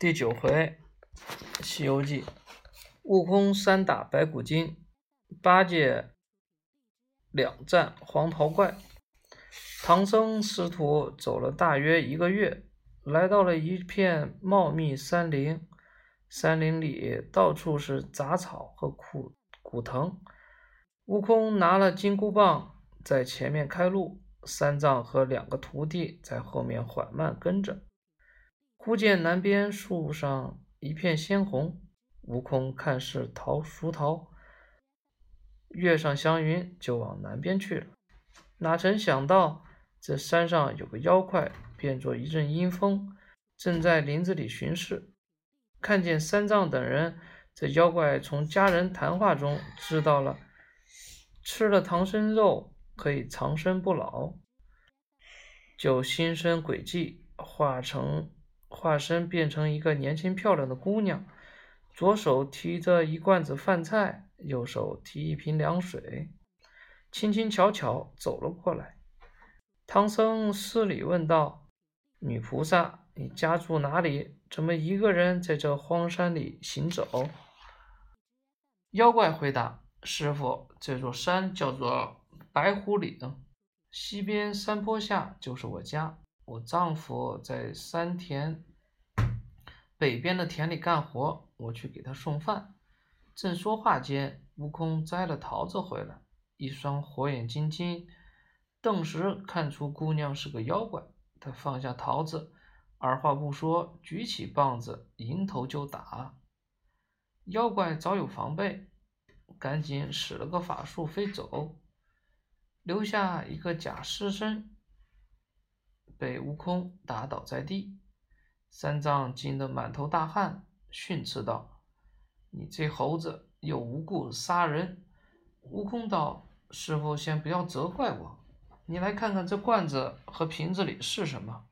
第九回，《西游记》，悟空三打白骨精，八戒两战黄袍怪。唐僧师徒走了大约一个月，来到了一片茂密山林。山林里到处是杂草和枯古藤。悟空拿了金箍棒在前面开路，三藏和两个徒弟在后面缓慢跟着。忽见南边树上一片鲜红，悟空看是桃熟桃，跃上祥云就往南边去了。哪曾想到这山上有个妖怪，变作一阵阴风，正在林子里巡视。看见三藏等人，这妖怪从家人谈话中知道了，吃了唐僧肉可以长生不老，就心生诡计，化成。化身变成一个年轻漂亮的姑娘，左手提着一罐子饭菜，右手提一瓶凉水，轻轻巧巧走了过来。唐僧施礼问道：“女菩萨，你家住哪里？怎么一个人在这荒山里行走？”妖怪回答：“师傅，这座山叫做白虎岭，西边山坡下就是我家。”我丈夫在山田北边的田里干活，我去给他送饭。正说话间，悟空摘了桃子回来，一双火眼金睛，顿时看出姑娘是个妖怪。他放下桃子，二话不说，举起棒子迎头就打。妖怪早有防备，赶紧使了个法术飞走，留下一个假尸身。被悟空打倒在地，三藏惊得满头大汗，训斥道：“你这猴子，又无故杀人！”悟空道：“师傅，先不要责怪我，你来看看这罐子和瓶子里是什么。”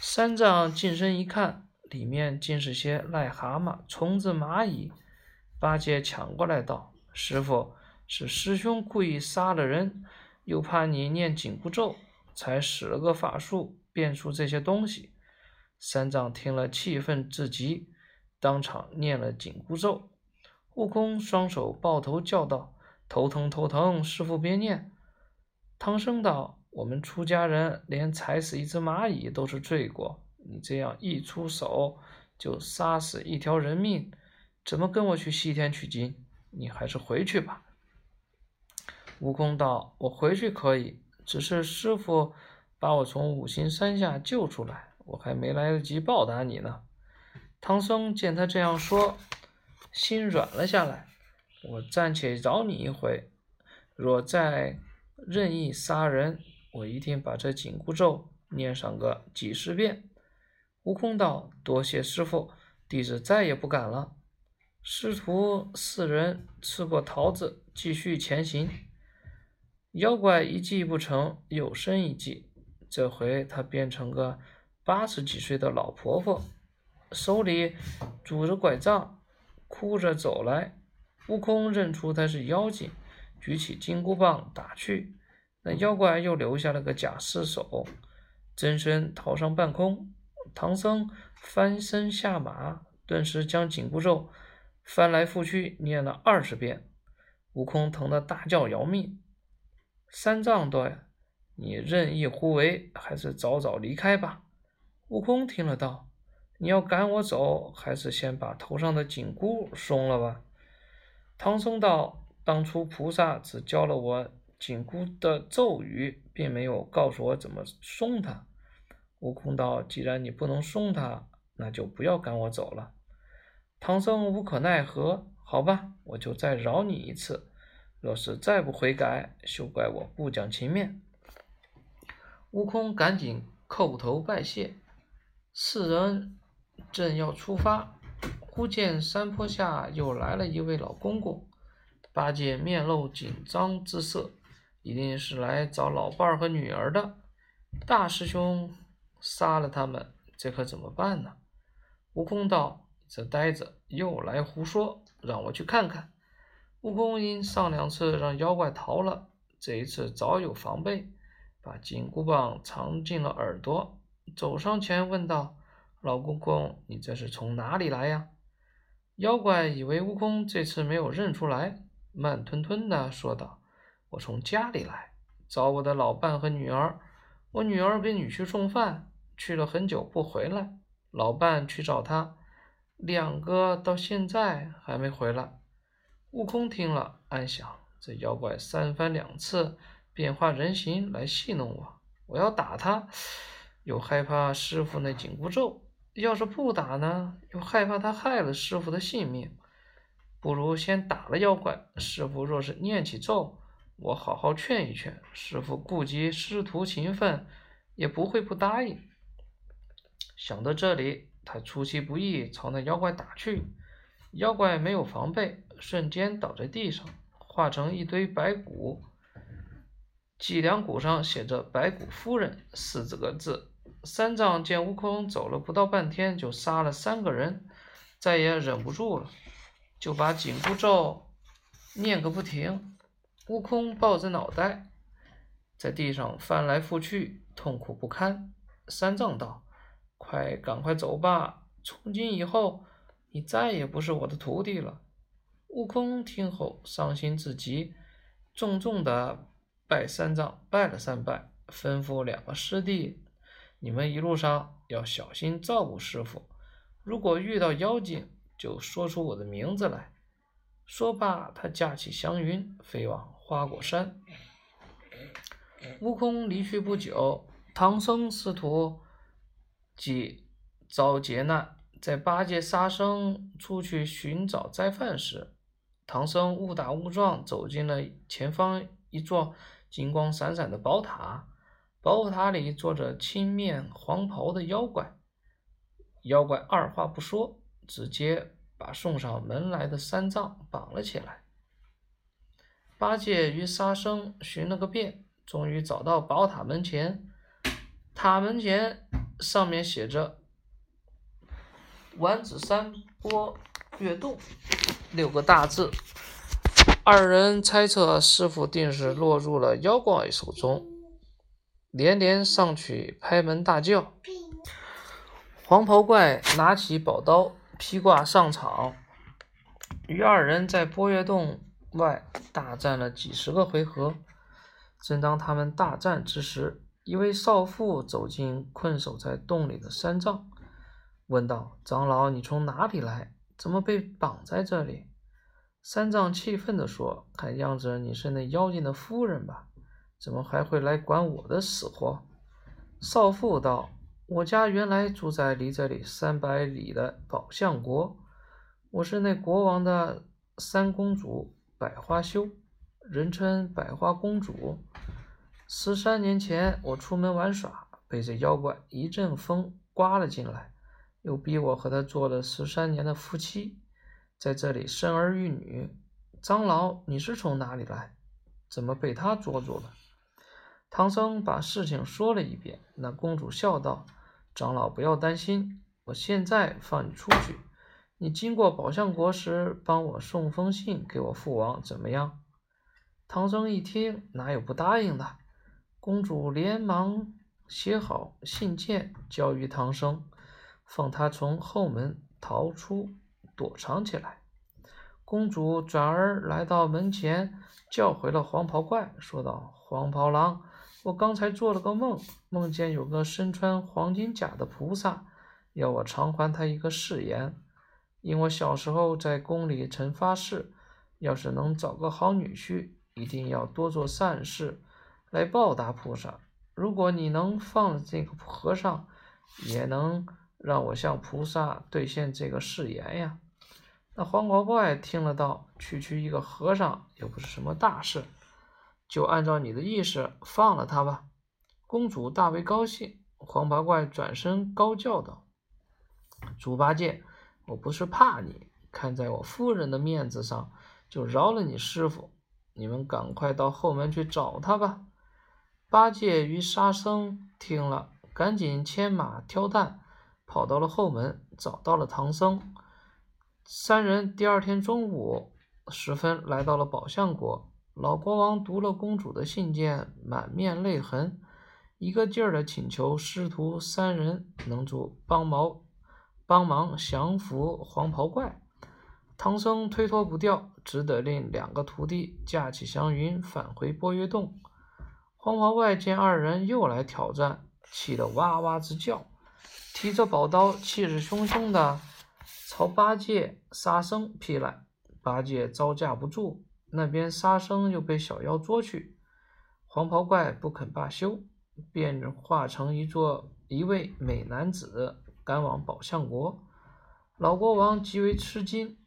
三藏近身一看，里面竟是些癞蛤蟆、虫子、蚂蚁。八戒抢过来道：“师傅，是师兄故意杀了人，又怕你念紧箍咒。”才使了个法术变出这些东西。三藏听了，气愤至极，当场念了紧箍咒。悟空双手抱头叫道：“头疼，头疼！师傅别念。”唐僧道：“我们出家人连踩死一只蚂蚁都是罪过，你这样一出手就杀死一条人命，怎么跟我去西天取经？你还是回去吧。”悟空道：“我回去可以。”只是师傅把我从五行山下救出来，我还没来得及报答你呢。唐僧见他这样说，心软了下来。我暂且饶你一回，若再任意杀人，我一定把这紧箍咒念上个几十遍。悟空道：“多谢师傅，弟子再也不敢了。”师徒四人吃过桃子，继续前行。妖怪一计不成，又生一计。这回他变成个八十几岁的老婆婆，手里拄着拐杖，哭着走来。悟空认出她是妖精，举起金箍棒打去。那妖怪又留下了个假尸首，真身逃上半空。唐僧翻身下马，顿时将紧箍咒翻来覆去念了二十遍。悟空疼得大叫饶命。三藏道呀：“你任意胡为，还是早早离开吧。”悟空听了道：“你要赶我走，还是先把头上的紧箍松了吧？”唐僧道：“当初菩萨只教了我紧箍的咒语，并没有告诉我怎么松它。”悟空道：“既然你不能松它，那就不要赶我走了。”唐僧无可奈何：“好吧，我就再饶你一次。”若是再不悔改，休怪我不讲情面。悟空赶紧叩头拜谢。四人正要出发，忽见山坡下又来了一位老公公。八戒面露紧张之色，一定是来找老伴儿和女儿的。大师兄杀了他们，这可怎么办呢？悟空道：“这呆子又来胡说，让我去看看。”悟空因上两次让妖怪逃了，这一次早有防备，把紧箍棒藏进了耳朵，走上前问道：“老公公，你这是从哪里来呀？”妖怪以为悟空这次没有认出来，慢吞吞的说道：“我从家里来，找我的老伴和女儿。我女儿给女婿送饭，去了很久不回来。老伴去找他，两个到现在还没回来。”悟空听了，暗想：这妖怪三番两次变化人形来戏弄我，我要打他，又害怕师傅那紧箍咒。要是不打呢，又害怕他害了师傅的性命，不如先打了妖怪。师傅若是念起咒，我好好劝一劝师傅，顾及师徒情分，也不会不答应。想到这里，他出其不意朝那妖怪打去。妖怪没有防备，瞬间倒在地上，化成一堆白骨。脊梁骨上写着“白骨夫人”四字个字。三藏见悟空走了不到半天就杀了三个人，再也忍不住了，就把紧箍咒念个不停。悟空抱着脑袋在地上翻来覆去，痛苦不堪。三藏道：“快，赶快走吧！从今以后，你再也不是我的徒弟了。”悟空听后伤心至极，重重的拜三藏拜了三拜，吩咐两个师弟。你们一路上要小心照顾师傅，如果遇到妖精，就说出我的名字来。说罢，他驾起祥云，飞往花果山。悟空离去不久，唐僧师徒即遭劫难，在八戒、沙僧出去寻找斋饭时，唐僧误打误撞走进了前方一座金光闪闪的宝塔。宝塔里坐着青面黄袍的妖怪，妖怪二话不说，直接把送上门来的三藏绑了起来。八戒与沙僧寻了个遍，终于找到宝塔门前。塔门前上面写着“丸子山波月洞”六个大字。二人猜测师傅定是落入了妖怪手中。连连上去拍门大叫，黄袍怪拿起宝刀披挂上场，与二人在波月洞外大战了几十个回合。正当他们大战之时，一位少妇走进困守在洞里的三藏，问道：“长老，你从哪里来？怎么被绑在这里？”三藏气愤地说：“看样子你是那妖精的夫人吧？”怎么还会来管我的死活？少妇道：“我家原来住在离这里三百里的宝象国，我是那国王的三公主百花羞，人称百花公主。十三年前，我出门玩耍，被这妖怪一阵风刮了进来，又逼我和他做了十三年的夫妻，在这里生儿育女。长老，你是从哪里来？怎么被他捉住了？”唐僧把事情说了一遍，那公主笑道：“长老不要担心，我现在放你出去。你经过宝象国时，帮我送封信给我父王，怎么样？”唐僧一听，哪有不答应的？公主连忙写好信件，交于唐僧，放他从后门逃出，躲藏起来。公主转而来到门前，叫回了黄袍怪，说道：“黄袍郎。”我刚才做了个梦，梦见有个身穿黄金甲的菩萨，要我偿还他一个誓言。因我小时候在宫里曾发誓，要是能找个好女婿，一定要多做善事，来报答菩萨。如果你能放了这个和尚，也能让我向菩萨兑现这个誓言呀。那黄袍怪听了道：“区区一个和尚，又不是什么大事。”就按照你的意思放了他吧。公主大为高兴。黄袍怪转身高叫道：“猪八戒，我不是怕你，看在我夫人的面子上，就饶了你师傅。你们赶快到后门去找他吧。”八戒与沙僧听了，赶紧牵马挑担，跑到了后门，找到了唐僧。三人第二天中午时分来到了宝象国。老国王读了公主的信件，满面泪痕，一个劲儿的请求师徒三人能助帮忙帮忙降服黄袍怪。唐僧推脱不掉，只得令两个徒弟架起祥云返回波月洞。黄袍怪见二人又来挑战，气得哇哇直叫，提着宝刀，气势汹汹的朝八戒、沙僧劈来。八戒招架不住，那边沙僧又被小妖捉去。黄袍怪不肯罢休，便化成一座一位美男子，赶往宝象国。老国王极为吃惊。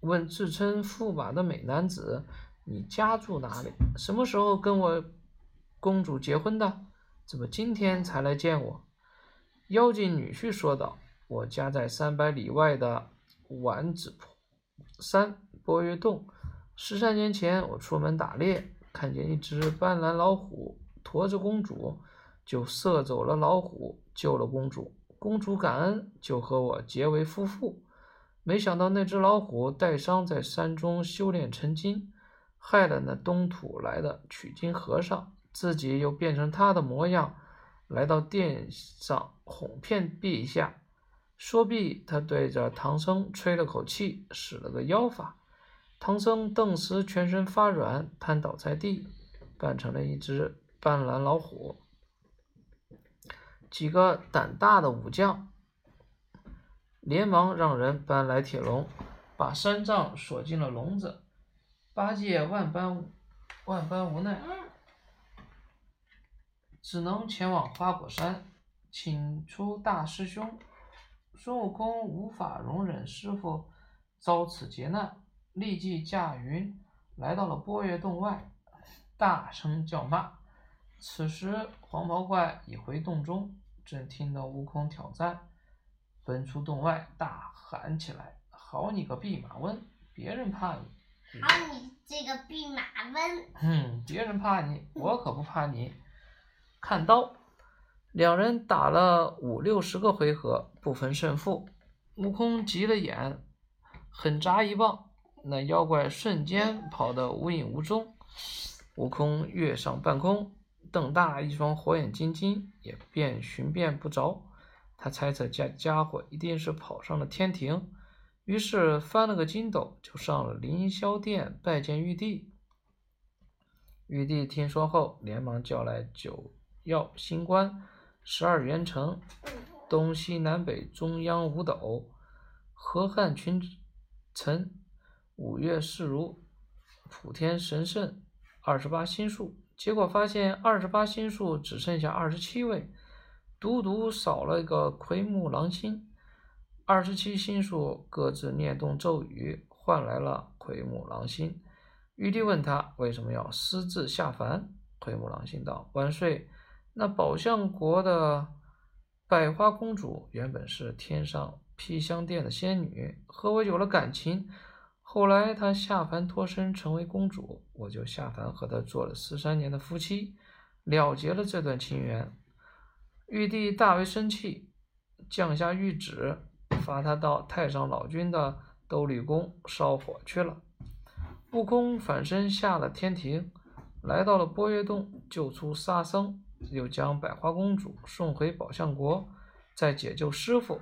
问自称驸马的美男子：“你家住哪里？什么时候跟我公主结婚的？怎么今天才来见我？”妖精女婿说道：“我家在三百里外的丸子山波月洞。十三年前，我出门打猎，看见一只斑斓老虎驮着公主，就射走了老虎，救了公主。公主感恩，就和我结为夫妇。”没想到那只老虎带伤在山中修炼成精，害了那东土来的取经和尚，自己又变成他的模样，来到殿上哄骗陛下。说毕，他对着唐僧吹了口气，使了个妖法。唐僧顿时全身发软，瘫倒在地，扮成了一只斑斓老虎。几个胆大的武将。连忙让人搬来铁笼，把三藏锁进了笼子。八戒万般万般无奈，只能前往花果山，请出大师兄。孙悟空无法容忍师傅遭此劫难，立即驾云来到了波月洞外，大声叫骂。此时黄袍怪已回洞中，正听到悟空挑战。奔出洞外，大喊起来：“好你个弼马温！别人怕你，好你这个弼马温！哼，别人怕你，我可不怕你！”看刀，两人打了五六十个回合，不分胜负。悟空急了眼，狠扎一棒，那妖怪瞬间跑得无影无踪。悟空跃上半空，瞪大一双火眼金睛，也便寻遍不着。他猜测这家伙一定是跑上了天庭，于是翻了个筋斗，就上了凌霄殿拜见玉帝。玉帝听说后，连忙叫来九曜星官、十二元神、东西南北中央五斗、河汉群臣、五岳四如、普天神圣、二十八星宿。结果发现，二十八星宿只剩下二十七位。独独少了一个奎木狼星，二十七星宿各自念动咒语，换来了奎木狼星。玉帝问他为什么要私自下凡，奎木狼星道：“万岁，那宝象国的百花公主原本是天上披香殿的仙女，和我有了感情。后来她下凡脱身成为公主，我就下凡和她做了十三年的夫妻，了结了这段情缘。”玉帝大为生气，降下谕旨，罚他到太上老君的兜率宫烧火去了。悟空反身下了天庭，来到了波月洞，救出沙僧，又将百花公主送回宝象国，再解救师傅，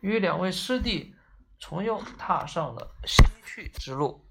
与两位师弟重又踏上了西去之路。